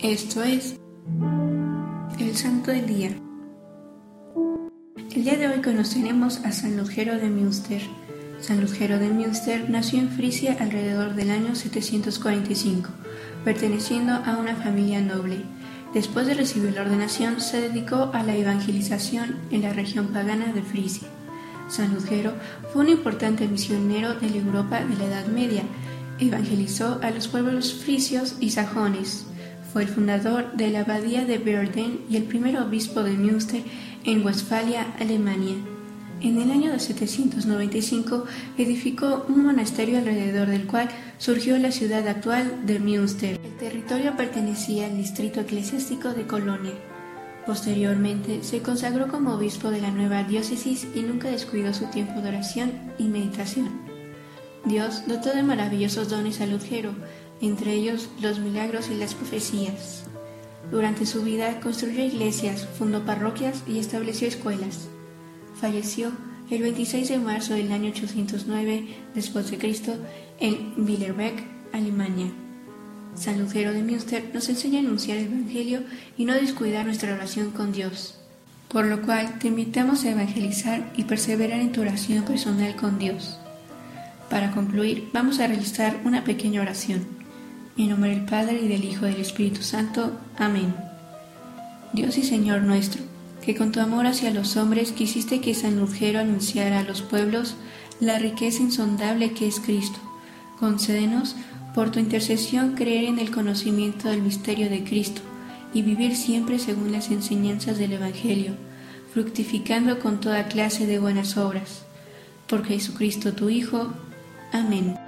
Esto es el Santo del Día. El día de hoy conoceremos a San Lugero de Münster. San Lugero de Münster nació en Frisia alrededor del año 745, perteneciendo a una familia noble. Después de recibir la ordenación, se dedicó a la evangelización en la región pagana de Frisia. San Lugero fue un importante misionero de la Europa de la Edad Media. Evangelizó a los pueblos frisios y sajones. Fue el fundador de la abadía de Verden y el primer obispo de Münster en Westfalia, Alemania. En el año de 795 edificó un monasterio alrededor del cual surgió la ciudad actual de Münster. El territorio pertenecía al distrito eclesiástico de Colonia. Posteriormente se consagró como obispo de la nueva diócesis y nunca descuidó su tiempo de oración y meditación. Dios dotó de maravillosos dones al Lutero, entre ellos los milagros y las profecías. Durante su vida construyó iglesias, fundó parroquias y estableció escuelas. Falleció el 26 de marzo del año 809 después de Cristo en Billerbeck, Alemania. San Lutero de Münster nos enseña a anunciar el Evangelio y no descuidar nuestra oración con Dios. Por lo cual te invitamos a evangelizar y perseverar en tu oración personal con Dios. Para concluir, vamos a realizar una pequeña oración. En nombre del Padre y del Hijo y del Espíritu Santo. Amén. Dios y Señor nuestro, que con tu amor hacia los hombres quisiste que San Lugero anunciara a los pueblos la riqueza insondable que es Cristo. Concédenos, por tu intercesión, creer en el conocimiento del misterio de Cristo y vivir siempre según las enseñanzas del Evangelio, fructificando con toda clase de buenas obras. Por Jesucristo tu Hijo. Amén.